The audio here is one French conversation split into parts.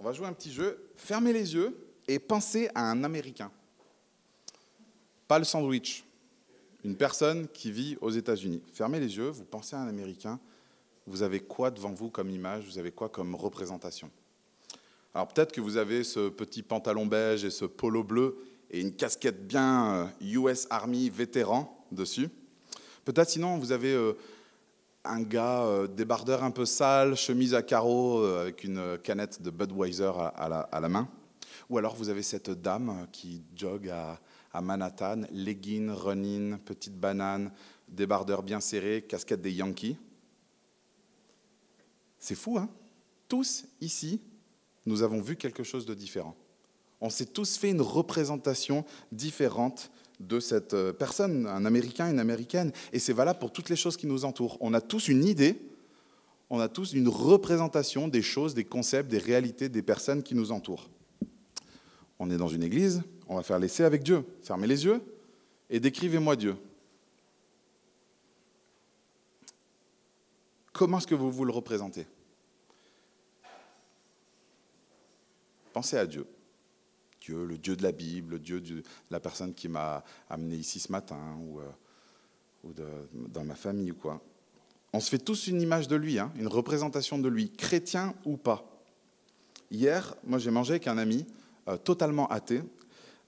On va jouer un petit jeu. Fermez les yeux et pensez à un Américain. Pas le sandwich. Une personne qui vit aux États-Unis. Fermez les yeux, vous pensez à un Américain. Vous avez quoi devant vous comme image? Vous avez quoi comme représentation? Alors peut-être que vous avez ce petit pantalon beige et ce polo bleu et une casquette bien US euh, Army vétéran dessus. Peut-être sinon vous avez euh, un gars euh, débardeur un peu sale, chemise à carreaux avec une canette de Budweiser à la, main. Ou alors vous avez cette dame qui jogue à, à Manhattan, leggings, running, petite banane, débardeur bien serré, casquette des Yankees. C'est fou, hein? Tous ici, nous avons vu quelque chose de différent. On s'est tous fait une représentation différente de cette euh, personne, un Américain, une Américaine. Et c'est valable pour toutes les choses qui nous entourent. On a tous une idée, on a tous une représentation des choses, des concepts, des réalités des personnes qui nous entourent. On est dans une église, on va faire l'essai avec Dieu. Fermez les yeux et décrivez-moi Dieu. Comment est-ce que vous vous le représentez? Pensez à Dieu. Dieu, le Dieu de la Bible, le Dieu de la personne qui m'a amené ici ce matin ou, euh, dans ma famille ou quoi. On se fait tous une image de lui, hein, une représentation de lui, chrétien ou pas. Hier, moi j'ai mangé avec un ami euh, totalement athée,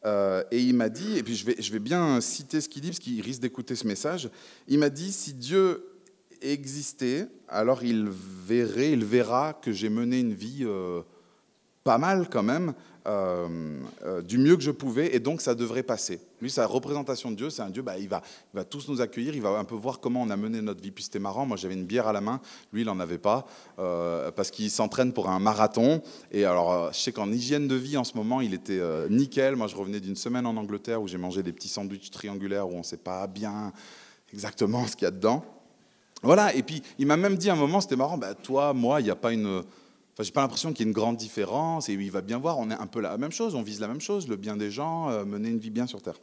euh, et il m'a dit, et puis je vais, bien citer ce qu'il dit, parce qu'il risque d'écouter ce message, il m'a dit, si Dieu existait, alors il verrait, il verra que j'ai mené une vie pas mal quand même, du mieux que je pouvais, et donc ça devrait passer. Lui, sa représentation de Dieu, c'est un Dieu, bah, il, va, il va tous nous accueillir, il va un peu voir comment on a mené notre vie. Puis c'était marrant, moi j'avais une bière à la main, lui il n'en avait pas, euh, parce qu'il s'entraîne pour un marathon. Et alors, je sais qu'en hygiène de vie en ce moment, il était nickel. Moi je revenais d'une semaine en Angleterre où j'ai mangé des petits sandwichs triangulaires où on ne sait pas bien exactement ce qu'il y a dedans. Voilà, et puis il m'a même dit à un moment, c'était marrant, bah, toi, moi, il n'y a pas une Enfin, j'ai pas l'impression qu'il y ait une grande différence et il va bien voir, on est un peu la même chose, on vise la même chose, le bien des gens, euh, mener une vie bien sur Terre.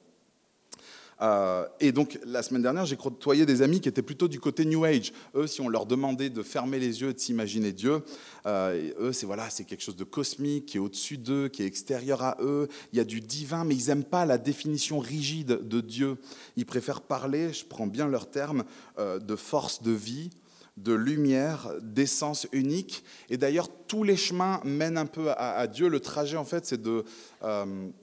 Euh, et donc, la semaine dernière, j'ai côtoyé des amis qui étaient plutôt du côté New Age. Eux, si on leur demandait de fermer les yeux et de s'imaginer Dieu, euh, eux, c'est voilà, c'est quelque chose de cosmique, qui est au-dessus d'eux, qui est extérieur à eux. Il y a du divin, mais ils n'aiment pas la définition rigide de Dieu. Ils préfèrent parler, je prends bien leur terme, de force de vie, de lumière, d'essence unique. Et d'ailleurs, tous les chemins mènent un peu à, Dieu. Le trajet, en fait, c'est euh,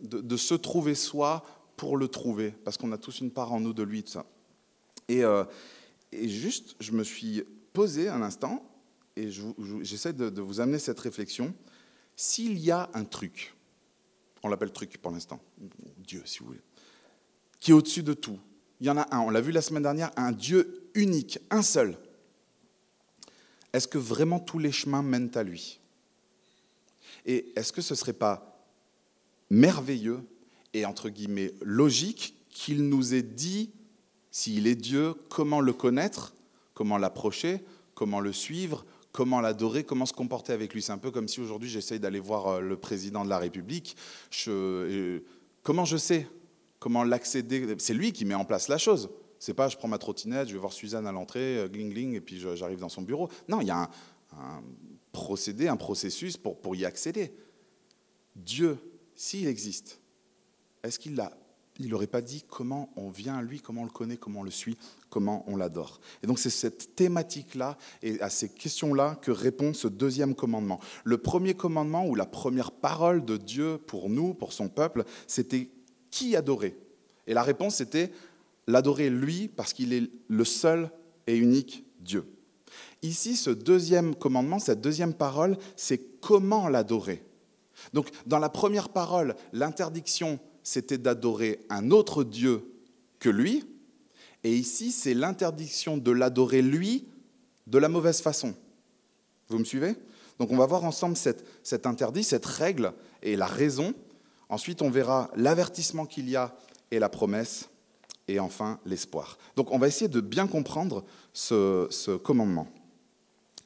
de, de, se trouver soi pour le trouver, parce qu'on a tous une part en nous de lui. ça. Et, euh, juste, je me suis posé un instant, et j'essaie de, de vous amener cette réflexion. S'il y a un truc, on l'appelle truc pour l'instant, Dieu si vous voulez, qui est au-dessus de tout, il y en a un, on l'a vu la semaine dernière, un Dieu unique, un seul, est-ce que vraiment tous les chemins mènent à lui? Et est-ce que ce ne serait pas merveilleux et entre guillemets logique qu'il nous ait dit, s'il est Dieu, comment le connaître, comment l'approcher, comment le suivre, comment l'adorer, comment se comporter avec lui? C'est un peu comme si aujourd'hui j'essaye d'aller voir euh, le président de la République. Euh, comment je sais? Comment l'accéder? C'est lui qui met en place la chose. C'est pas je prends ma trottinette, je vais voir Suzanne à l'entrée, euh, gling gling, et puis j'arrive dans son bureau. Non, il y a un, procédé, un processus pour, pour y accéder. Dieu, s'il existe, est-ce qu'il l'a? Il n'aurait pas dit comment on vient à lui, comment on le connaît, comment on le suit, comment on l'adore. Et donc c'est cette thématique-là et à ces questions-là que répond ce deuxième commandement. Le premier commandement ou la première parole de Dieu pour nous, pour son peuple, c'était qui adorer Et la réponse était l'adorer lui parce qu'il est le seul et unique Dieu. Ici, ce deuxième commandement, cette deuxième parole, c'est comment l'adorer. Donc, dans la première parole, l'interdiction, c'était d'adorer un autre Dieu que lui. Et ici, c'est l'interdiction de l'adorer lui de la mauvaise façon. Vous me suivez? Donc, on va voir ensemble cet, cet interdit, cette règle et la raison. Ensuite, on verra l'avertissement qu'il y a et la promesse et enfin l'espoir. Donc on va essayer de bien comprendre ce, commandement.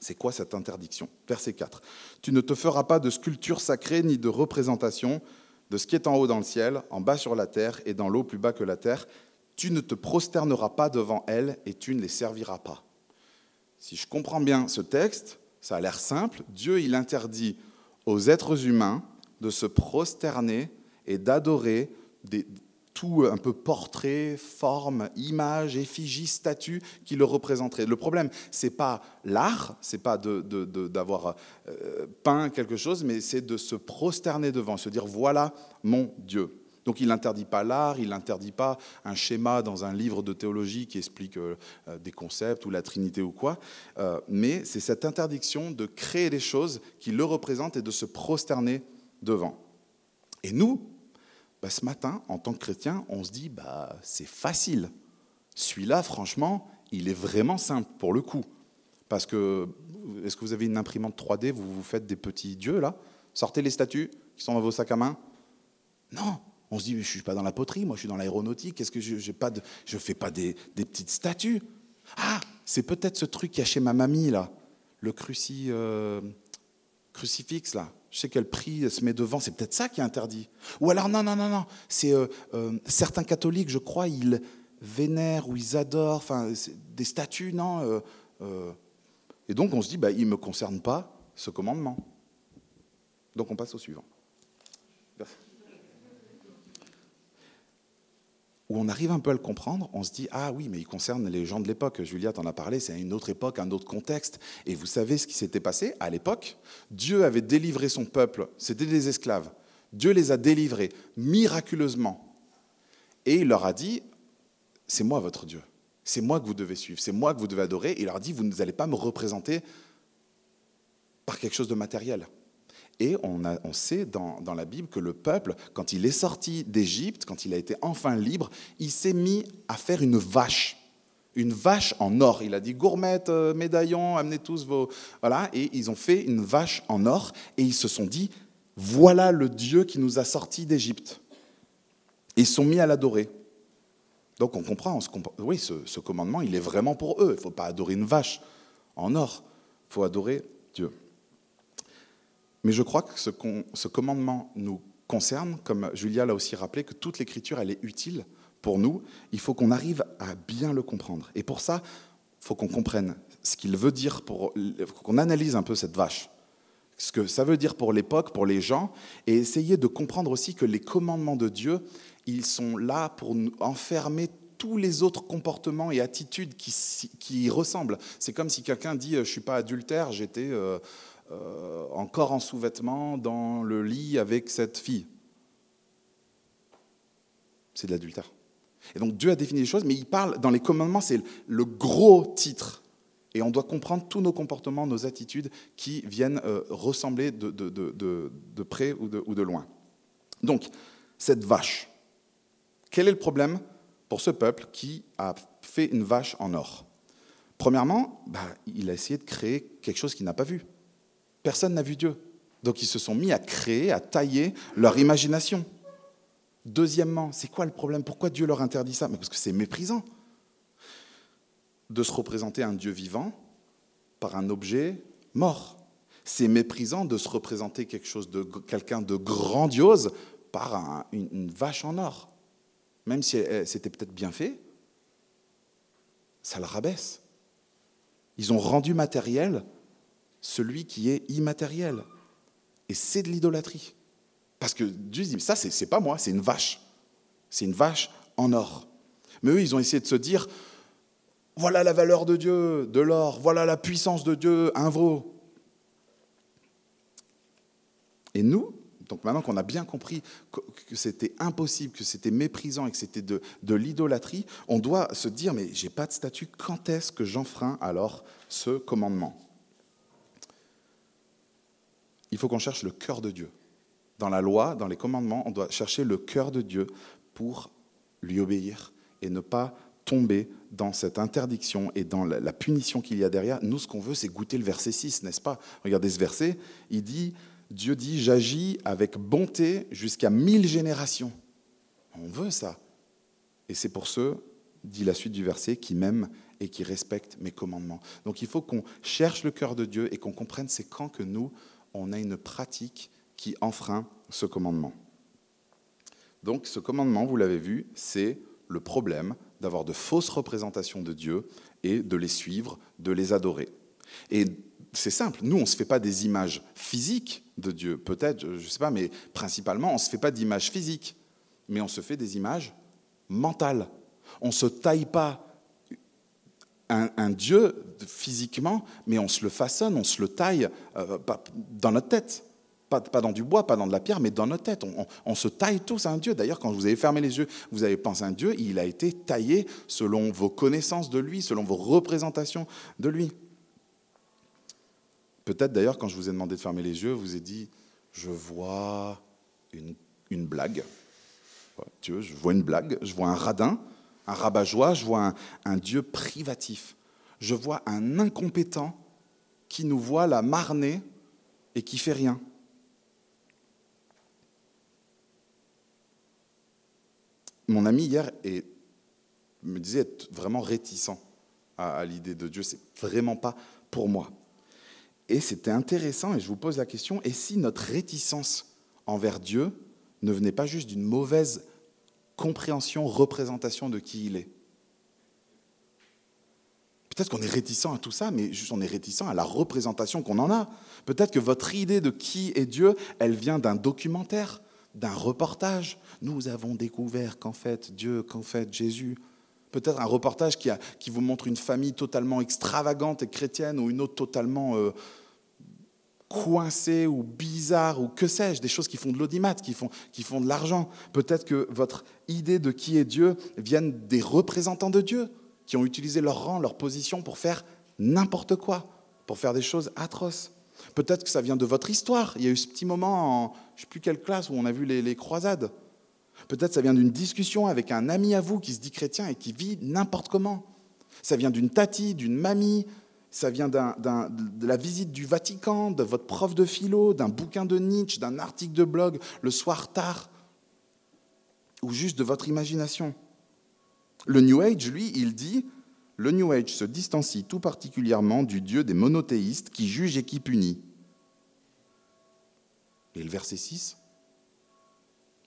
C'est quoi cette interdiction? Verset 4. Tu ne te feras pas de sculpture sacrée ni de représentation de ce qui est en haut dans le ciel, en bas sur la terre et dans l'eau plus bas que la terre. Tu ne te prosterneras pas devant elles et tu ne les serviras pas. Si je comprends bien ce texte, ça a l'air simple. Dieu, il interdit aux êtres humains de se prosterner et d'adorer des, tout un peu portrait, forme, image, effigie, statue qui le représenterait. Le problème, c'est pas l'art, c'est pas d'avoir euh, peint quelque chose, mais c'est de se prosterner devant, se dire voilà mon Dieu. Donc il n'interdit pas l'art, il n'interdit pas un schéma dans un livre de théologie qui explique euh, des concepts ou la Trinité ou quoi, euh, mais c'est cette interdiction de créer des choses qui le représentent et de se prosterner devant. Et nous, bah, ce matin, en tant que chrétien, on se dit, bah, c'est facile. Celui-là, franchement, il est vraiment simple pour le coup. Parce que, est-ce que vous avez une imprimante 3D, vous vous faites des petits dieux là? Sortez les statues qui sont dans vos sacs à main? Non, on se dit, mais je ne suis pas dans la poterie, moi je suis dans l'aéronautique, qu'est-ce que je ne fais pas des, petites statues? Ah, c'est peut-être ce truc qu'il y a chez ma mamie là, le euh, crucifix là. Je sais quel prix se met devant, c'est peut-être ça qui est interdit. Ou alors, non, non, non, non, c'est euh, euh, certains catholiques, je crois, ils vénèrent ou ils adorent des statues, non euh, Et donc on se dit, bah, il ne me concerne pas ce commandement. Donc on passe au suivant. Où on arrive un peu à le comprendre, on se dit Ah oui, mais il concerne les gens de l'époque. Julia t'en a parlé, c'est une autre époque, un autre contexte. Et vous savez ce qui s'était passé À l'époque, Dieu avait délivré son peuple, c'était des esclaves. Dieu les a délivrés miraculeusement. Et il leur a dit C'est moi votre Dieu. C'est moi que vous devez suivre, c'est moi que vous devez adorer. Il leur a dit Vous n'allez pas me représenter par quelque chose de matériel. Et on, sait dans, la Bible que le peuple, quand il est sorti d'Égypte, quand il a été enfin libre, il s'est mis à faire une vache. Une vache en or. Il a dit gourmette, euh, médaillon, amenez tous vos. Voilà. Et ils ont fait une vache en or et ils se sont dit voilà le Dieu qui nous a sortis d'Égypte. Et ils sont mis à l'adorer. Donc on comprend, oui, ce, ce, commandement, il est vraiment pour eux. Il ne faut pas adorer une vache en or, il faut adorer Dieu. Mais je crois que ce, commandement nous concerne, comme Julia l'a aussi rappelé, que toute l'écriture, elle est utile pour nous. Il faut qu'on arrive à bien le comprendre. Et pour ça, il faut qu'on comprenne ce qu'il veut dire, qu'on analyse un peu cette vache. Ce que ça veut dire pour l'époque, pour les gens, et essayer de comprendre aussi que les commandements de Dieu, ils sont là pour enfermer tous les autres comportements et attitudes qui, y ressemblent. C'est comme si quelqu'un dit Je ne suis pas adultère, j'étais. Euh, euh, encore en sous-vêtements dans le lit avec cette fille. C'est de l'adultère. Et donc Dieu a défini les choses, mais il parle dans les commandements, c'est le gros titre. Et on doit comprendre tous nos comportements, nos attitudes qui viennent euh, ressembler de, près ou, ou de, loin. Donc, cette vache, quel est le problème pour ce peuple qui a fait une vache en or? Premièrement, bah, il a essayé de créer quelque chose qu'il n'a pas vu. Personne n'a vu Dieu. Donc ils se sont mis à créer, à tailler leur imagination. Deuxièmement, c'est quoi le problème? Pourquoi Dieu leur interdit ça? Parce que c'est méprisant de se représenter un Dieu vivant par un objet mort. C'est méprisant de se représenter quelque chose de quelqu'un de grandiose par une, vache en or. Même si c'était peut-être bien fait, ça le rabaisse. Ils ont rendu matériel celui qui est immatériel. Et c'est de l'idolâtrie. Parce que Dieu dit, ça, c'est pas moi, c'est une vache. C'est une vache en or. Mais eux, ils ont essayé de se dire, voilà la valeur de Dieu, de l'or, voilà la puissance de Dieu, un veau. Et nous, donc maintenant qu'on a bien compris que c'était impossible, que c'était méprisant et que c'était de, l'idolâtrie, on doit se dire, mais j'ai pas de statut, quand est-ce que j'enfreins alors ce commandement? Il faut qu'on cherche le cœur de Dieu. Dans la loi, dans les commandements, on doit chercher le cœur de Dieu pour lui obéir et ne pas tomber dans cette interdiction et dans la punition qu'il y a derrière. Nous, ce qu'on veut, c'est goûter le verset 6, n'est-ce pas? Regardez ce verset, il dit, Dieu dit, j'agis avec bonté jusqu'à mille générations. On veut ça. Et c'est pour ceux, dit la suite du verset, qui m'aiment et qui respectent mes commandements. Donc il faut qu'on cherche le cœur de Dieu et qu'on comprenne c'est quand que nous, on a une pratique qui enfreint ce commandement. Donc ce commandement, vous l'avez vu, c'est le problème d'avoir de fausses représentations de Dieu et de les suivre, de les adorer. Et c'est simple. Nous, on ne se fait pas des images physiques de Dieu. Peut-être, je ne sais pas, mais principalement, on ne se fait pas d'images physiques. Mais on se fait des images mentales. On ne se taille pas un, Dieu physiquement, mais on se le façonne, on se le taille euh, dans notre tête. Pas, dans du bois, pas dans de la pierre, mais dans notre tête. On, se taille tous un Dieu. D'ailleurs, quand vous avez fermé les yeux, vous avez pensé à un Dieu, il a été taillé selon vos connaissances de lui, selon vos représentations de lui. Peut-être d'ailleurs, quand je vous ai demandé de fermer les yeux, vous ai dit, je vois une, une blague. Dieu, je vois une blague, je vois un radin, un rabat-joie, je vois un, Dieu privatif. Je vois un incompétent qui nous voit la marner et qui fait rien. Mon ami hier me disait être vraiment réticent à, à l'idée de Dieu. C'est vraiment pas pour moi. Et c'était intéressant, et je vous pose la question, et si notre réticence envers Dieu ne venait pas juste d'une mauvaise compréhension, représentation de qui il est. Peut-être qu'on est réticent à tout ça, mais juste on est réticent à la représentation qu'on en a. Peut-être que votre idée de qui est Dieu, elle vient d'un documentaire, d'un reportage. Nous avons découvert qu'en fait Dieu, qu'en fait Jésus. Peut-être un reportage qui, vous montre une famille totalement extravagante et chrétienne ou une autre totalement euh, coincé ou ou que sais-je, des choses qui font de l'audimat, qui font, qui font de l'argent. Peut-être que votre idée de qui est Dieu vienne des représentants de Dieu qui ont utilisé leur rang, leur position pour faire n'importe quoi, pour faire des choses atroces. Peut-être que ça vient de votre histoire. Il y a eu ce petit moment en je ne sais plus quelle classe où on a vu les, les croisades. Peut-être ça vient d'une discussion avec un ami à vous qui se dit chrétien et qui vit n'importe comment. Ça vient d'une tati, d'une mamie, ça vient de la visite du Vatican, de votre prof de philo, d'un bouquin de Nietzsche, d'un article de blog le soir tard, ou juste de votre imagination. Le New Age, lui, il dit, le New Age se distancie tout particulièrement du Dieu des monothéistes qui juge et qui punit. Et le verset 6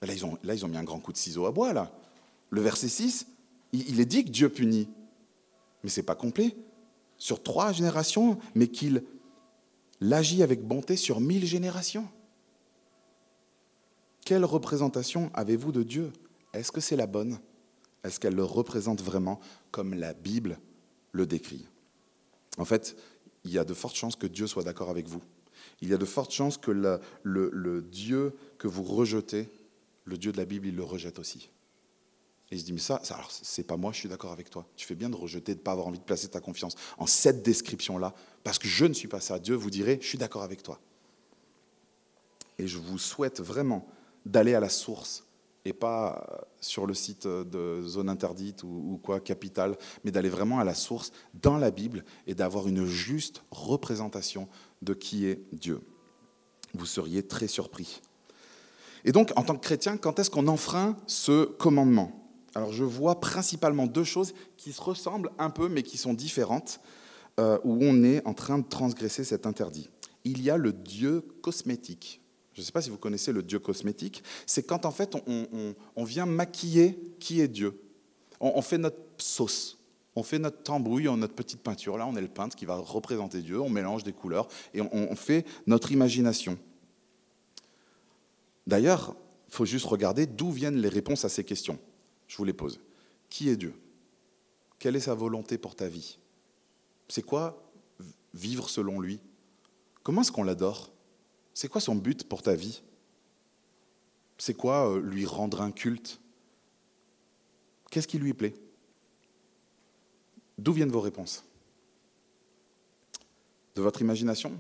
là ils, ont, mis un grand coup de ciseau à bois, là. Le verset 6, il est dit que Dieu punit. Mais ce n'est pas complet sur trois générations, mais qu'il l'agit avec bonté sur mille générations. Quelle représentation avez-vous de Dieu? Est-ce que c'est la bonne? Est-ce qu'elle le représente vraiment comme la Bible le décrit? En fait, il y a de fortes chances que Dieu soit d'accord avec vous. Il y a de fortes chances que le, le Dieu que vous rejetez, le Dieu de la Bible, il le rejette aussi. Et je dis, mais ça, ça alors c'est pas moi, je suis d'accord avec toi. Tu fais bien de rejeter, de ne pas avoir envie de placer ta confiance en cette description-là, parce que je ne suis pas ça. Dieu vous dirait, je suis d'accord avec toi. Et je vous souhaite vraiment d'aller à la source, et pas sur le site de zone interdite ou, quoi, capital, mais d'aller vraiment à la source dans la Bible et d'avoir une juste représentation de qui est Dieu. Vous seriez très surpris. Et donc, en tant que chrétien, quand est-ce qu'on enfreint ce commandement? Alors je vois principalement deux choses qui se ressemblent un peu mais qui sont différentes, euh, où on est en train de transgresser cet interdit. Il y a le dieu cosmétique. Je ne sais pas si vous connaissez le dieu cosmétique. C'est quand en fait on, vient maquiller qui est Dieu. On, fait notre sauce. On fait notre tambouille, notre petite peinture. Là, on est le peintre qui va représenter Dieu. On mélange des couleurs et on fait notre imagination. D'ailleurs, il faut juste regarder d'où viennent les réponses à ces questions. Je vous les pose. Qui est Dieu? Quelle est sa volonté pour ta vie? C'est quoi vivre selon lui? Comment est-ce qu'on l'adore? C'est quoi son but pour ta vie? C'est quoi euh, lui rendre un culte? Qu'est-ce qui lui plaît? D'où viennent vos réponses? De votre imagination?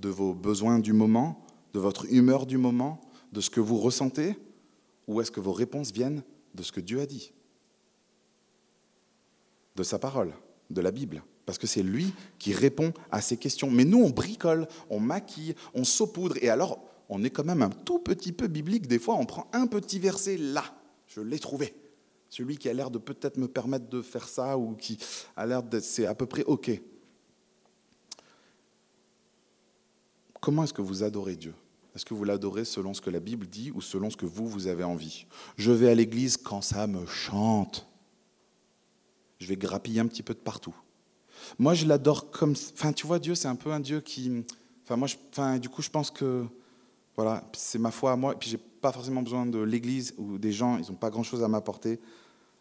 De vos besoins du moment? De votre humeur du moment? De ce que vous ressentez? Ou est-ce que vos réponses viennent de ce que Dieu a dit, de sa parole, de la Bible. Parce que c'est lui qui répond à ces questions. Mais nous, on bricole, on maquille, on saupoudre. Et alors, on est quand même un tout petit peu biblique. Des fois, on prend un petit verset là. Je l'ai trouvé. Celui qui a l'air de peut-être me permettre de faire ça ou qui a l'air d'être. C'est à peu près OK. Comment est-ce que vous adorez Dieu? Est-ce que vous l'adorez selon ce que la Bible dit ou selon ce que vous, vous avez envie? Je vais à l'église quand ça me chante. Je vais grappiller un petit peu de partout. Moi, je l'adore comme. Enfin, tu vois, Dieu, c'est un peu un Dieu qui. Enfin, moi, enfin, du coup, je pense que. Voilà, c'est ma foi à moi. Et puis, j'ai pas forcément besoin de l'Église ou des gens, ils n'ont pas grand-chose à m'apporter.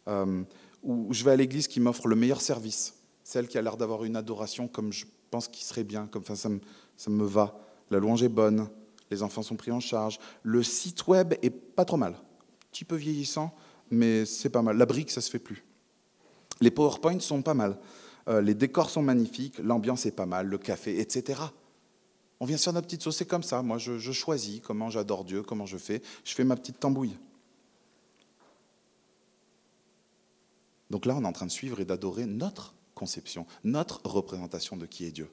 Euh, ou je vais à l'Église qui m'offre le meilleur service, celle qui a l'air d'avoir une adoration comme je pense qu'il serait bien, comme ça, me, ça me va. La louange est bonne, les enfants sont pris en charge. Le site web est pas trop mal, un petit peu vieillissant, mais c'est pas mal. La brique, ça se fait plus. Les PowerPoints sont pas mal. Euh, les décors sont magnifiques, l'ambiance est pas mal, le café, etc. On vient sur notre petite sauce, c'est comme ça. Moi, je, je choisis comment j'adore Dieu, comment je fais. Je fais ma petite tambouille. Donc là, on est en train de suivre et d'adorer notre conception, notre représentation de qui est Dieu.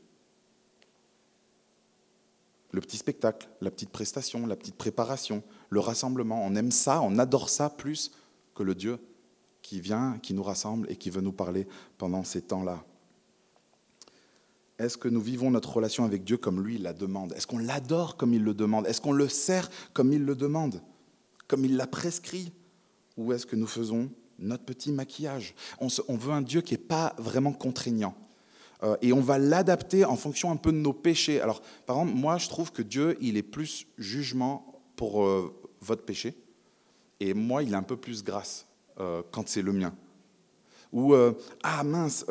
Le petit spectacle, la petite prestation, la petite préparation, le rassemblement, on aime ça, on adore ça plus que le Dieu qui vient, qui nous rassemble et qui veut nous parler pendant ces temps-là. Est-ce que nous vivons notre relation avec Dieu comme lui la demande? Est-ce qu'on l'adore comme il le demande? Est-ce qu'on le sert comme il le demande? Comme il l'a prescrit? Ou est-ce que nous faisons notre petit maquillage? On, veut un Dieu qui n'est pas vraiment contraignant. Euh, et on va l'adapter en fonction un peu de nos péchés. Alors, par exemple, moi, je trouve que Dieu, il est plus jugement pour euh, votre péché. Et moi, il est un peu plus grâce euh, quand c'est le mien. Ou, ah mince,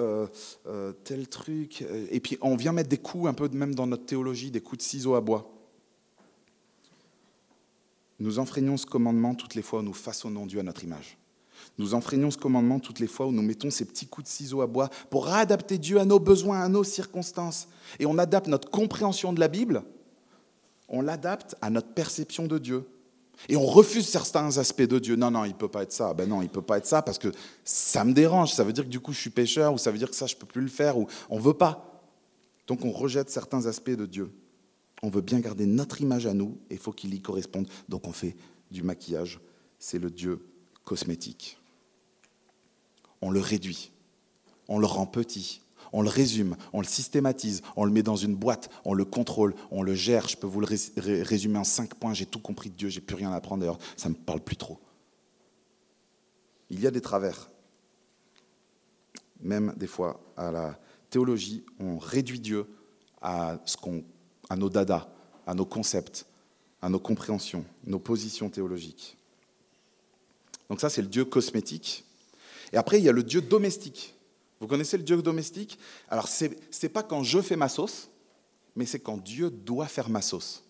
tel truc. Et puis, on vient mettre des coups, un peu même dans notre théologie, des coups de ciseaux à bois. Nous enfreignons ce commandement toutes les fois où nous façonnons Dieu à notre image. Nous enfreignons ce commandement toutes les fois où nous mettons ces petits coups de ciseaux à bois pour adapter Dieu à nos besoins, à nos circonstances. Et on adapte notre compréhension de la Bible, on l'adapte à notre perception de Dieu. Et on refuse certains aspects de Dieu. Non, non, il ne peut pas être ça. Ben non, il ne peut pas être ça parce que ça me dérange. Ça veut dire que du coup, je suis pécheur ou ça veut dire que ça, je ne peux plus le faire ou on ne veut pas. Donc on rejette certains aspects de Dieu. On veut bien garder notre image à nous et il faut qu'il y corresponde. Donc on fait du maquillage. C'est le Dieu cosmétique on le réduit, on le rend petit, on le résume, on le systématise, on le met dans une boîte, on le contrôle, on le gère. Je peux vous le résumer en cinq points. J'ai tout compris de Dieu, j'ai plus rien à apprendre d'ailleurs, ça ne me parle plus trop. Il y a des travers. Même des fois, à la théologie, on réduit Dieu à, à nos dadas, à nos concepts, à nos compréhensions, nos positions théologiques. Donc ça, c'est le Dieu cosmétique. Et après, il y a le Dieu domestique. Vous connaissez le Dieu domestique? Alors, ce n'est pas quand je fais ma sauce, mais c'est quand Dieu doit faire ma sauce.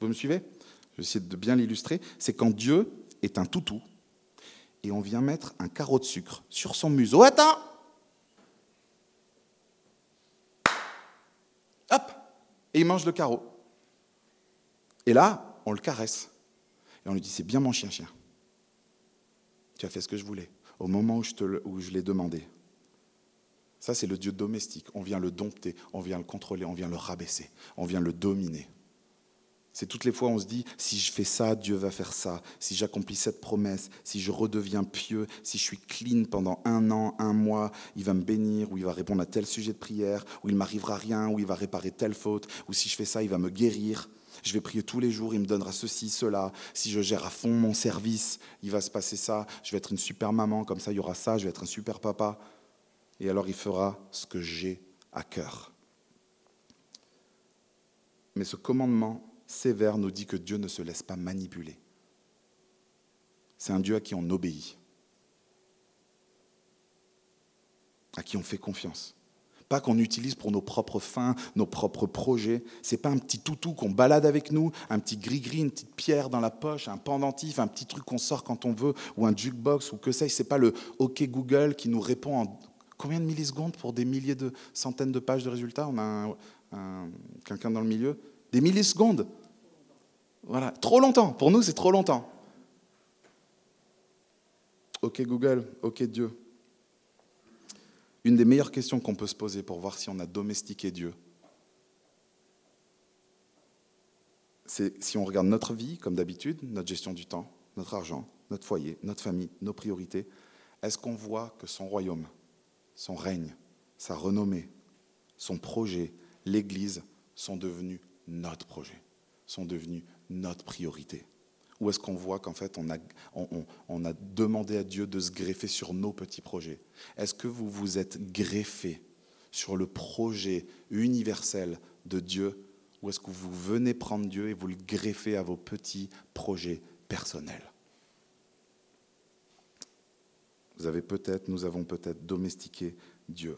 Vous me suivez? Je vais essayer de bien l'illustrer. C'est quand Dieu est un toutou et on vient mettre un carreau de sucre sur son museau. Attends Hop Et il mange le carreau. Et là, on le caresse. Et on lui dit, c'est bien mon chien-chien. Tu as fait ce que je voulais au moment où je, où je l'ai demandé. Ça, c'est le Dieu domestique. On vient le dompter, on vient le contrôler, on vient le rabaisser, on vient le dominer. C'est toutes les fois où on se dit, si je fais ça, Dieu va faire ça. Si j'accomplis cette promesse, si je redeviens pieux, si je suis clean pendant un an, un mois, il va me bénir, ou il va répondre à tel sujet de prière, ou il m'arrivera rien, ou il va réparer telle faute, ou si je fais ça, il va me guérir. Je vais prier tous les jours, il me donnera ceci, cela. Si je gère à fond mon service, il va se passer ça. Je vais être une super maman, comme ça il y aura ça. Je vais être un super papa. Et alors il fera ce que j'ai à cœur. Mais ce commandement sévère nous dit que Dieu ne se laisse pas manipuler. C'est un Dieu à qui on obéit, à qui on fait confiance pas qu'on utilise pour nos propres fins, nos propres projets. C'est pas un petit toutou qu'on balade avec nous, un petit gris-gris, une petite pierre dans la poche, un pendentif, un petit truc qu'on sort quand on veut, ou un jukebox, ou que sais-je. C'est pas le OK Google qui nous répond en combien de millisecondes pour des milliers de centaines de pages de résultats? On a quelqu'un dans le milieu? Des millisecondes. Voilà, trop longtemps. Pour nous, c'est trop longtemps. OK Google, OK Dieu. Une des meilleures questions qu'on peut se poser pour voir si on a domestiqué Dieu, c'est si on regarde notre vie, comme d'habitude, notre gestion du temps, notre argent, notre foyer, notre famille, nos priorités, est-ce qu'on voit que son royaume, son règne, sa renommée, son projet, l'Église sont devenus notre projet, sont devenus notre priorité? Ou est-ce qu'on voit qu'en fait, on a, demandé à Dieu de se greffer sur nos petits projets? Est-ce que vous vous êtes greffé sur le projet universel de Dieu? Ou est-ce que vous venez prendre Dieu et vous le greffez à vos petits projets personnels? Vous avez peut-être, nous avons peut-être domestiqué Dieu.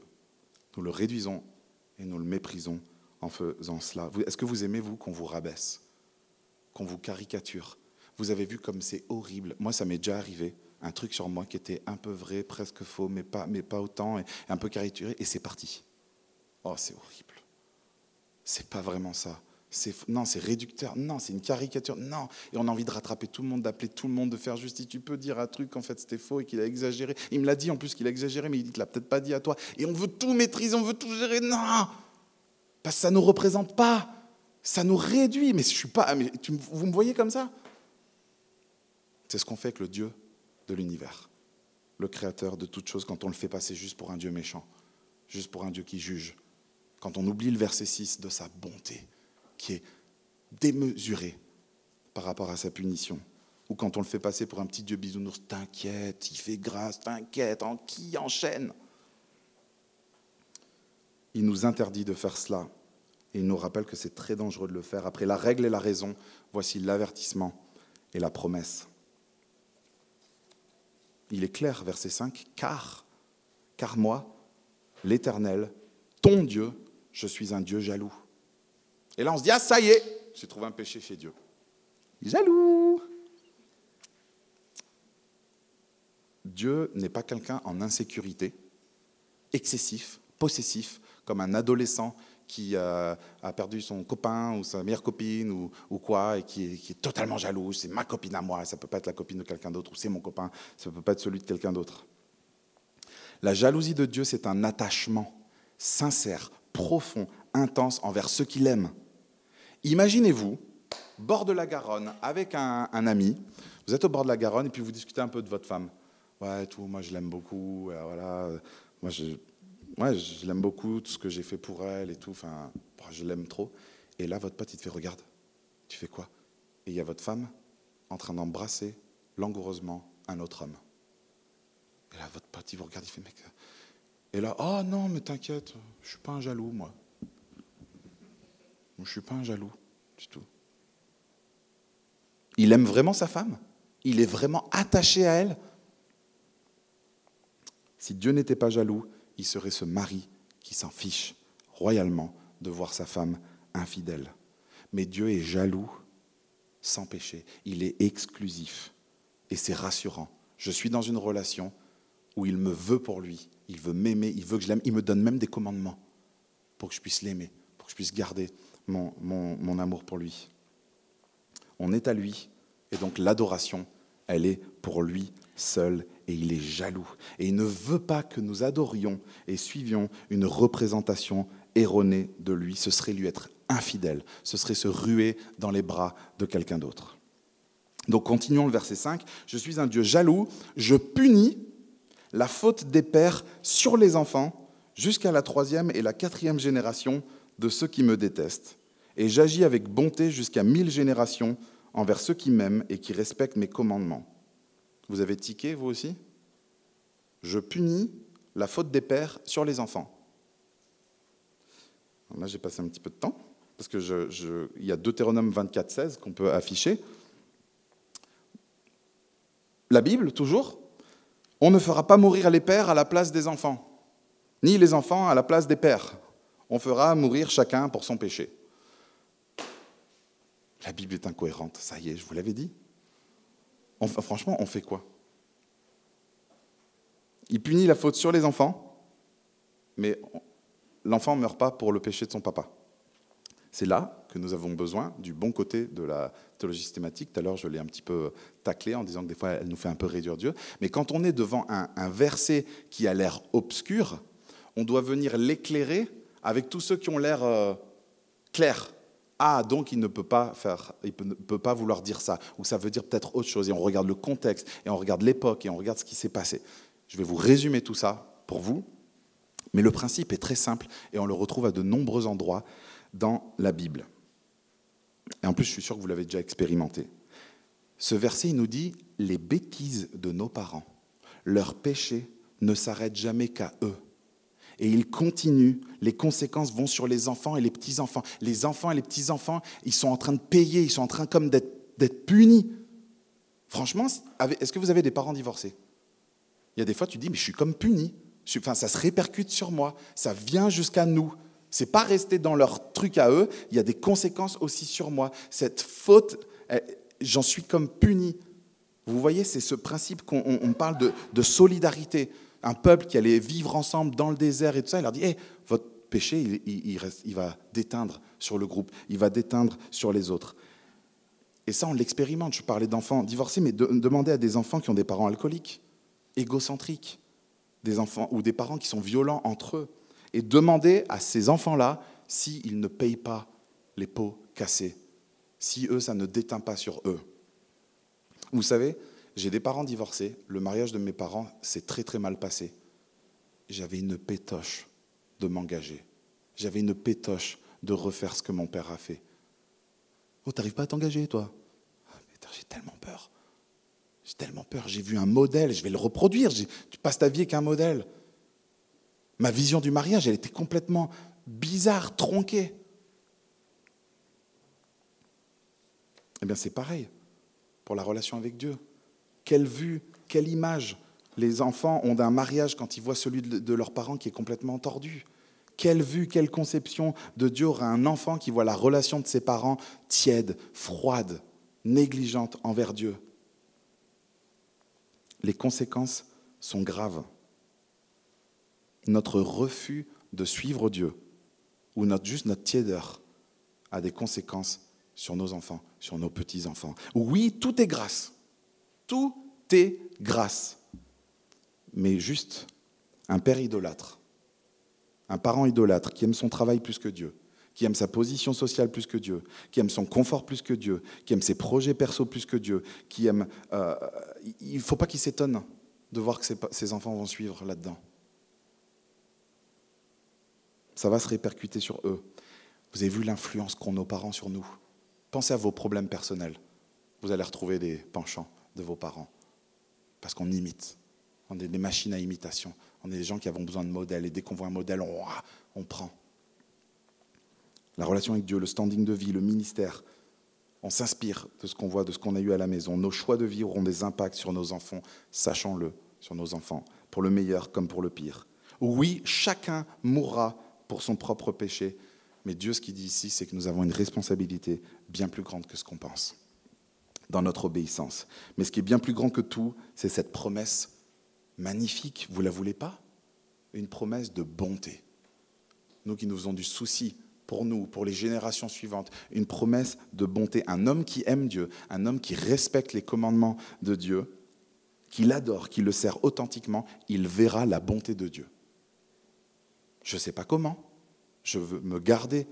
Nous le réduisons et nous le méprisons en faisant cela. Est-ce que vous aimez, vous, qu'on vous rabaisse, qu'on vous caricature? Vous avez vu comme c'est horrible. Moi, ça m'est déjà arrivé. Un truc sur moi qui était un peu vrai, presque faux, mais pas, mais pas autant, et un peu caricaturé, et c'est parti. Oh, c'est horrible. C'est pas vraiment ça. Non, c'est réducteur. Non, c'est une caricature. Non. Et on a envie de rattraper tout le monde, d'appeler tout le monde, de faire justice. Tu peux dire un truc, en fait, c'était faux et qu'il a exagéré. Il me l'a dit en plus qu'il a exagéré, mais il qu'il l'a peut-être pas dit à toi. Et on veut tout maîtriser, on veut tout gérer. Non Parce que ça ne nous représente pas. Ça nous réduit. Mais je suis pas. Mais vous me voyez comme ça? C'est ce qu'on fait avec le Dieu de l'univers, le créateur de toutes choses, quand on le fait passer juste pour un Dieu méchant, juste pour un Dieu qui juge quand on oublie le verset 6 de sa bonté, qui est démesurée par rapport à sa punition, ou quand on le fait passer pour un petit Dieu bisounours, t'inquiète, il fait grâce, t'inquiète, en qui enchaîne? Il nous interdit de faire cela, et il nous rappelle que c'est très dangereux de le faire. Après la règle et la raison, voici l'avertissement et la promesse. Il est clair, verset 5, car, car moi, l'Éternel, ton Dieu, je suis un Dieu jaloux. Et là, on se dit, ah, ça y est, j'ai trouvé un péché chez Dieu. Jaloux. Dieu n'est pas quelqu'un en insécurité, excessif, possessif, comme un adolescent qui euh, a perdu son copain ou sa meilleure copine ou, quoi, et qui est, totalement jaloux. C'est ma copine à moi, ça ne peut pas être la copine de quelqu'un d'autre, ou c'est mon copain, ça ne peut pas être celui de quelqu'un d'autre. La jalousie de Dieu, c'est un attachement sincère, profond, intense envers ceux qu'il aime. Imaginez-vous, bord de la Garonne, avec un, ami, vous êtes au bord de la Garonne et puis vous discutez un peu de votre femme. Ouais, tout, moi je l'aime beaucoup, euh, voilà, moi je, ouais, je l'aime beaucoup, tout ce que j'ai fait pour elle et tout, enfin, je l'aime trop. Et là, votre pote, il te fait, regarde, tu fais quoi? Et il y a votre femme en train d'embrasser langoureusement un autre homme. Et là, votre pote, il vous regarde, il fait, mec, et là, oh non, mais t'inquiète, je suis pas un jaloux, moi. Je suis pas un jaloux du tout. Il aime vraiment sa femme? Il est vraiment attaché à elle? Si Dieu n'était pas jaloux, serait ce mari qui s'en fiche royalement de voir sa femme infidèle. Mais Dieu est jaloux sans péché. Il est exclusif. Et c'est rassurant. Je suis dans une relation où il me veut pour lui il veut m'aimer, il veut que je l'aime, il me donne même des commandements pour que je puisse l'aimer, pour que je puisse garder mon, mon, amour pour lui. On est à lui, et donc l'adoration, elle est pour lui seul, et il est jaloux. Et il ne veut pas que nous adorions et suivions une représentation erronée de lui. Ce serait lui être infidèle, ce serait se ruer dans les bras de quelqu'un d'autre. Donc continuons le verset 5. Je suis un Dieu jaloux, je punis la faute des pères sur les enfants jusqu'à la troisième et la quatrième génération de ceux qui me détestent. Et j'agis avec bonté jusqu'à mille générations envers ceux qui m'aiment et qui respectent mes commandements. Vous avez tiqué, vous aussi? Je punis la faute des pères sur les enfants. là, j'ai passé un petit peu de temps, parce qu'il je, y a Deutéronome 24, 16 qu'on peut afficher. La Bible, toujours, on ne fera pas mourir les pères à la place des enfants, ni les enfants à la place des pères. On fera mourir chacun pour son péché. La Bible est incohérente, ça y est, je vous l'avais dit. Franchement, on fait quoi? Il punit la faute sur les enfants, mais l'enfant ne meurt pas pour le péché de son papa. C'est là que nous avons besoin du bon côté de la théologie systématique. Tout à l'heure, je l'ai un petit peu taclé en disant que des fois, elle nous fait un peu réduire Dieu. Mais quand on est devant un, verset qui a l'air obscur, on doit venir l'éclairer avec tous ceux qui ont l'air euh, clairs. Ah, donc il ne peut pas faire, il ne peut pas vouloir dire ça, ou ça veut dire peut-être autre chose. Et on regarde le contexte, et on regarde l'époque, et on regarde ce qui s'est passé. Je vais vous résumer tout ça pour vous, mais le principe est très simple, et on le retrouve à de nombreux endroits dans la Bible. Et en plus, je suis sûr que vous l'avez déjà expérimenté. Ce verset il nous dit, les bêtises de nos parents, leurs péchés ne s'arrêtent jamais qu'à eux. Et il continue. Les conséquences vont sur les enfants et les petits-enfants. Les enfants et les petits-enfants, ils sont en train de payer, ils sont en train comme d'être punis. Franchement, est-ce que vous avez des parents divorcés? Il y a des fois, tu dis, mais je suis comme puni. Enfin, ça se répercute sur moi. Ça vient jusqu'à nous. C'est pas rester dans leur truc à eux. Il y a des conséquences aussi sur moi. Cette faute, j'en suis comme puni. Vous voyez, c'est ce principe qu'on parle de, solidarité. Un peuple qui allait vivre ensemble dans le désert et tout ça, il leur dit, votre péché, il, il va déteindre sur le groupe, il va déteindre sur les autres. Et ça, on l'expérimente. Je parlais d'enfants divorcés, mais demandez à des enfants qui ont des parents alcooliques, égocentriques, des enfants ou des parents qui sont violents entre eux, et demandez à ces enfants-là s'ils ne payent pas les pots cassés, si eux, ça ne déteint pas sur eux. Vous savez, j'ai des parents divorcés, le mariage de mes parents s'est très très mal passé. J'avais une pétoche de m'engager. J'avais une pétoche de refaire ce que mon père a fait. Oh, t'arrives pas à t'engager, toi? Ah, J'ai tellement peur. J'ai tellement peur. J'ai vu un modèle, je vais le reproduire. Tu passes ta vie avec un modèle. Ma vision du mariage, elle était complètement bizarre, tronquée. Eh bien, c'est pareil pour la relation avec Dieu. Quelle vue, quelle image les enfants ont d'un mariage quand ils voient celui de leurs parents qui est complètement tordu. Quelle vue, quelle conception de Dieu aura un enfant qui voit la relation de ses parents tiède, froide, négligente envers Dieu? Les conséquences sont graves. Notre refus de suivre Dieu, ou notre, juste notre tiédeur, a des conséquences sur nos enfants, sur nos petits-enfants. Oui, tout est grâce. Tout est grâce. Mais juste un père idolâtre, un parent idolâtre qui aime son travail plus que Dieu, qui aime sa position sociale plus que Dieu, qui aime son confort plus que Dieu, qui aime ses projets perso plus que Dieu, qui aime... Euh, il ne faut pas qu'il s'étonne de voir que ses enfants vont suivre là-dedans. Ça va se répercuter sur eux. Vous avez vu l'influence qu'ont nos parents sur nous. Pensez à vos problèmes personnels. Vous allez retrouver des penchants de vos parents. Parce qu'on imite. On est des machines à imitation. On est des gens qui avons besoin de modèles. Et dès qu'on voit un modèle, on, on prend. La relation avec Dieu, le standing de vie, le ministère, on s'inspire de ce qu'on voit, de ce qu'on a eu à la maison. Nos choix de vie auront des impacts sur nos enfants, sachons-le, sur nos enfants, pour le meilleur comme pour le pire. Oui, chacun mourra pour son propre péché, mais Dieu, ce qu'il dit ici, c'est que nous avons une responsabilité bien plus grande que ce qu'on pense dans notre obéissance. Mais ce qui est bien plus grand que tout, c'est cette promesse magnifique, vous la voulez pas? Une promesse de bonté. Nous qui nous faisons du souci pour nous, pour les générations suivantes, une promesse de bonté. Un homme qui aime Dieu, un homme qui respecte les commandements de Dieu, qui l'adore, qui le sert authentiquement, il verra la bonté de Dieu. Je ne sais pas comment, je veux me garder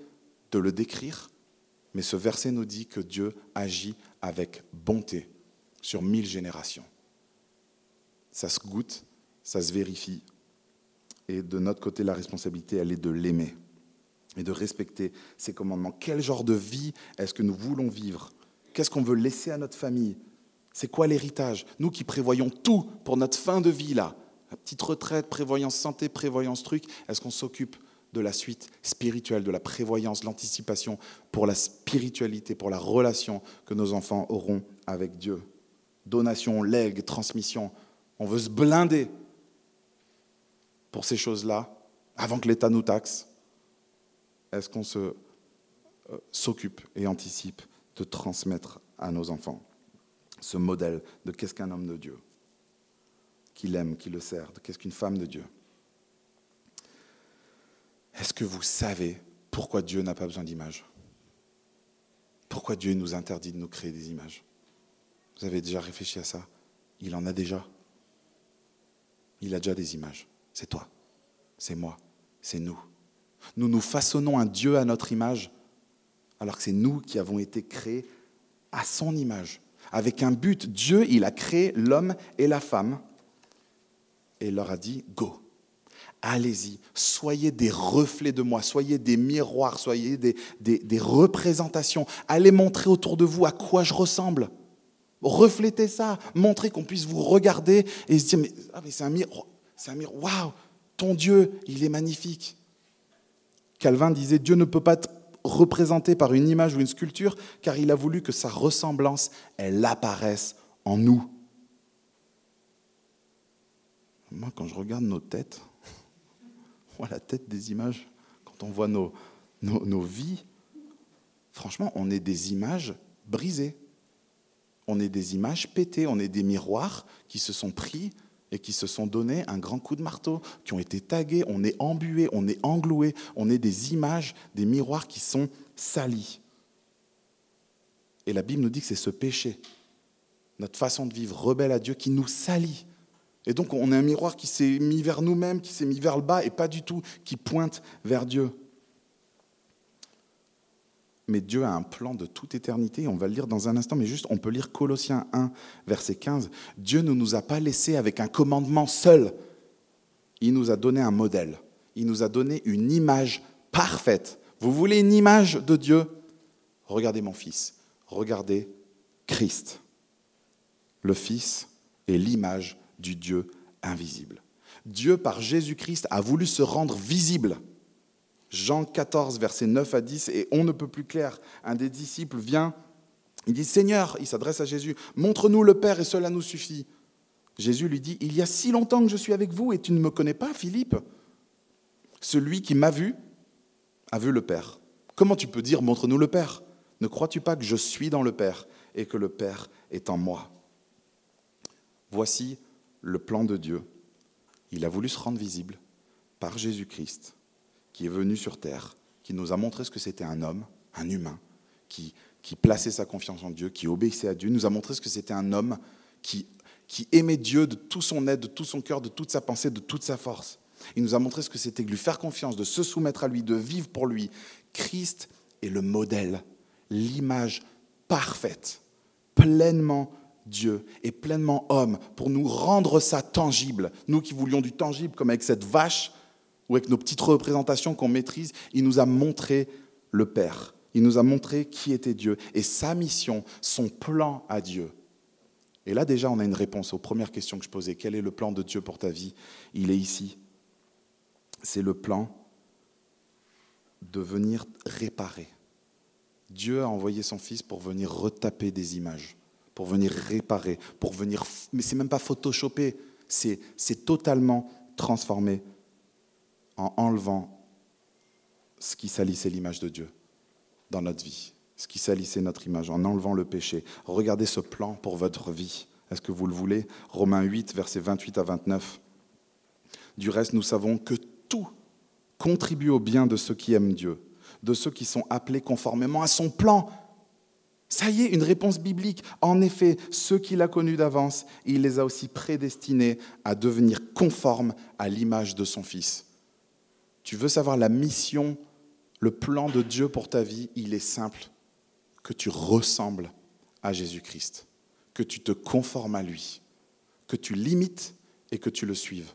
de le décrire, mais ce verset nous dit que Dieu agit avec bonté sur mille générations. Ça se goûte, ça se vérifie. Et de notre côté, la responsabilité, elle est de l'aimer et de respecter ses commandements. Quel genre de vie est-ce que nous voulons vivre? Qu'est-ce qu'on veut laisser à notre famille? C'est quoi l'héritage? Nous qui prévoyons tout pour notre fin de vie, là, la petite retraite, prévoyance santé, prévoyance truc, est-ce qu'on s'occupe de la suite spirituelle, de la prévoyance, l'anticipation pour la spiritualité, pour la relation que nos enfants auront avec Dieu. Donation, legs, transmission. On veut se blinder pour ces choses-là avant que l'État nous taxe. Est-ce qu'on euh, s'occupe et anticipe de transmettre à nos enfants ce modèle de qu'est-ce qu'un homme de Dieu, qui l'aime, qui le sert, de qu'est-ce qu'une femme de Dieu? Est-ce que vous savez pourquoi Dieu n'a pas besoin d'images? Pourquoi Dieu nous interdit de nous créer des images? Vous avez déjà réfléchi à ça? Il en a déjà. Il a déjà des images. C'est toi, c'est moi, c'est nous. Nous nous façonnons un Dieu à notre image, alors que c'est nous qui avons été créés à son image, avec un but. Dieu, il a créé l'homme et la femme, et il leur a dit, go, allez-y, soyez des reflets de moi, soyez des miroirs, soyez des, représentations. Allez montrer autour de vous à quoi je ressemble. Reflétez ça, montrez qu'on puisse vous regarder et se dire, mais, ah, c'est un miroir, c'est un miroir, waouh, Ton Dieu, il est magnifique. Calvin disait, Dieu ne peut pas être représenté par une image ou une sculpture, car il a voulu que sa ressemblance, elle apparaisse en nous. Moi, quand je regarde nos têtes, voit la tête des images, quand on voit nos, nos, nos vies, franchement, on est des images brisées. On est des images pétées, on est des miroirs qui se sont pris et qui se sont donné un grand coup de marteau, qui ont été tagués, on est embué, on est engloué, on est des images, des miroirs qui sont salis. Et la Bible nous dit que c'est ce péché, notre façon de vivre rebelle à Dieu, qui nous salit. Et donc on est un miroir qui s'est mis vers nous-mêmes, qui s'est mis vers le bas, et pas du tout qui pointe vers Dieu mais Dieu a un plan de toute éternité. On va le lire dans un instant, mais juste, on peut lire Colossiens 1, verset 15. Dieu ne nous a pas laissés avec un commandement seul. Il nous a donné un modèle. Il nous a donné une image parfaite. Vous voulez une image de Dieu? Regardez mon fils. Regardez Christ. Le Fils est l'image du Dieu invisible. Dieu, par Jésus-Christ, a voulu se rendre visible Jean 14, versets 9 à 10, et on ne peut plus clair. Un des disciples vient, il dit, Seigneur, il s'adresse à Jésus, montre-nous le Père et cela nous suffit. Jésus lui dit, Il y a si longtemps que je suis avec vous et tu ne me connais pas, Philippe. Celui qui m'a vu a vu le Père. Comment tu peux dire, montre-nous le Père? Ne crois-tu pas que je suis dans le Père et que le Père est en moi? Voici le plan de Dieu. Il a voulu se rendre visible par Jésus-Christ qui est venu sur terre, qui nous a montré ce que c'était un homme, un humain, qui, plaçait sa confiance en Dieu, qui obéissait à Dieu, nous a montré ce que c'était un homme qui, qui aimait Dieu de tout son être, de tout son cœur, de toute sa pensée, de toute sa force. Il nous a montré ce que c'était de lui faire confiance, de se soumettre à lui, de vivre pour lui. Christ est le modèle, l'image parfaite, pleinement Dieu et pleinement homme, pour nous rendre ça tangible. Nous qui voulions du tangible, comme avec cette vache, ou avec nos petites représentations qu'on maîtrise, il nous a montré le Père. Il nous a montré qui était Dieu et sa mission, son plan à Dieu. Et là déjà, on a une réponse aux premières questions que je posais. Quel est le plan de Dieu pour ta vie? Il est ici. C'est le plan de venir réparer. Dieu a envoyé son Fils pour venir retaper des images, pour venir réparer, pour venir... Mais c'est même pas photoshopé, c'est totalement transformé en enlevant ce qui salissait l'image de Dieu dans notre vie, ce qui salissait notre image, en enlevant le péché. Regardez ce plan pour votre vie. Est-ce que vous le voulez? Romains 8, versets 28 à 29. Du reste, nous savons que tout contribue au bien de ceux qui aiment Dieu, de ceux qui sont appelés conformément à son plan. Ça y est, une réponse biblique. En effet, ceux qu'il a connus d'avance, il les a aussi prédestinés à devenir conformes à l'image de son Fils tu veux savoir la mission, le plan de Dieu pour ta vie, il est simple, que tu ressembles à Jésus-Christ, que tu te conformes à lui, que tu limites et que tu le suives.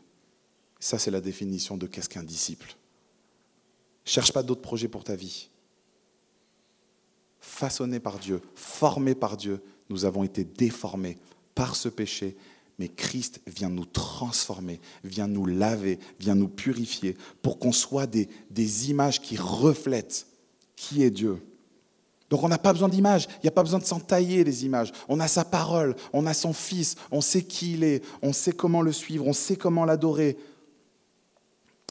Ça, c'est la définition de qu'est-ce qu'un disciple. Cherche pas d'autres projets pour ta vie. Façonné par Dieu, formé par Dieu, nous avons été déformés par ce péché mais Christ vient nous transformer, vient nous laver, vient nous purifier pour qu'on soit des, des images qui reflètent qui est Dieu. Donc on n'a pas besoin d'images, il n'y a pas besoin de s'entailler les images. On a sa parole, on a son Fils, on sait qui il est, on sait comment le suivre, on sait comment l'adorer.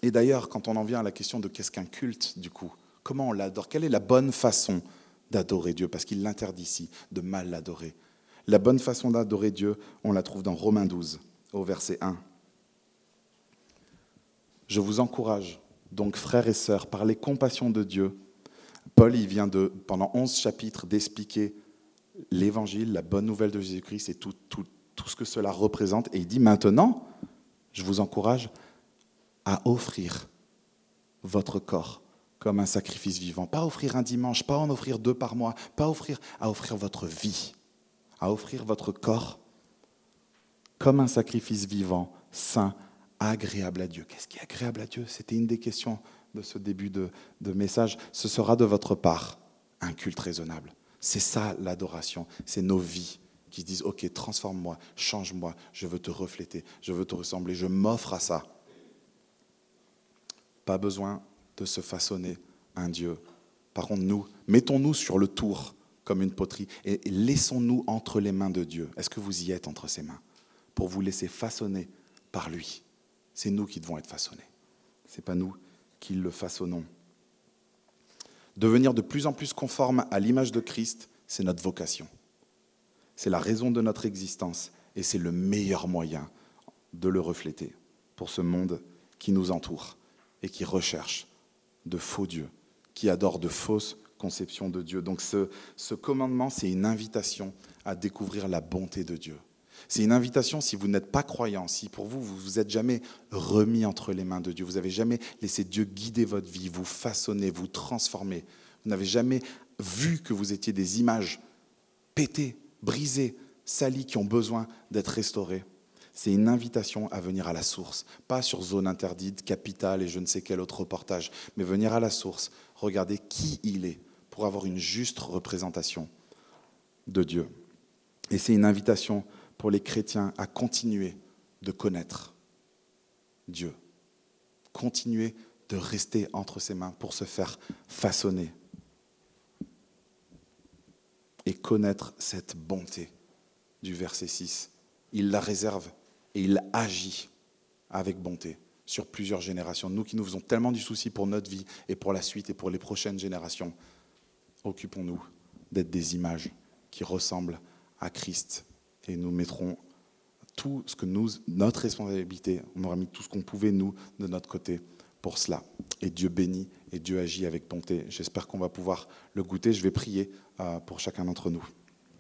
Et d'ailleurs, quand on en vient à la question de qu'est-ce qu'un culte, du coup, comment on l'adore, quelle est la bonne façon d'adorer Dieu, parce qu'il l'interdit ici, de mal l'adorer. La bonne façon d'adorer Dieu, on la trouve dans Romains 12, au verset 1. Je vous encourage, donc frères et sœurs, par les compassions de Dieu. Paul, il vient de, pendant 11 chapitres, d'expliquer l'évangile, la bonne nouvelle de Jésus-Christ et tout, tout, tout ce que cela représente. Et il dit maintenant, je vous encourage à offrir votre corps comme un sacrifice vivant. Pas offrir un dimanche, pas en offrir deux par mois, pas offrir, à offrir votre vie à offrir votre corps comme un sacrifice vivant, saint, agréable à Dieu. Qu'est-ce qui est agréable à Dieu? C'était une des questions de ce début de, de, message. Ce sera de votre part un culte raisonnable. C'est ça l'adoration, c'est nos vies qui se disent, OK, transforme-moi, change-moi, je veux te refléter, je veux te ressembler, je m'offre à ça. Pas besoin de se façonner un Dieu. Par contre, nous, mettons-nous sur le tour comme une poterie et laissons-nous entre les mains de Dieu. Est-ce que vous y êtes entre ses mains pour vous laisser façonner par lui? C'est nous qui devons être façonnés. Ce n'est pas nous qui le façonnons. Devenir de plus en plus conforme à l'image de Christ, c'est notre vocation. C'est la raison de notre existence et c'est le meilleur moyen de le refléter pour ce monde qui nous entoure et qui recherche de faux dieux, qui adore de fausses conceptions de Dieu. Donc ce, ce commandement, c'est une invitation à découvrir la bonté de Dieu. C'est une invitation si vous n'êtes pas croyant, si pour vous, vous vous êtes jamais remis entre les mains de Dieu, vous n'avez jamais laissé Dieu guider votre vie, vous façonner, vous transformer, vous n'avez jamais vu que vous étiez des images pétées, brisées, salies, qui ont besoin d'être restaurées. C'est une invitation à venir à la source, pas sur zone interdite, capitale et je ne sais quel autre reportage, mais venir à la source, regarder qui il est pour avoir une juste représentation de Dieu. Et c'est une invitation pour les chrétiens à continuer de connaître Dieu, continuer de rester entre ses mains pour se faire façonner et connaître cette bonté du verset 6. Il la réserve et il agit avec bonté sur plusieurs générations. Nous qui nous faisons tellement du souci pour notre vie et pour la suite et pour les prochaines générations, occupons-nous d'être des images qui ressemblent à Christ et nous mettrons tout ce que nous, notre responsabilité, on aura mis tout ce qu'on pouvait, nous, de notre côté pour cela. Et Dieu bénit et Dieu agit avec bonté. J'espère qu'on va pouvoir le goûter. Je vais prier euh, pour chacun d'entre nous.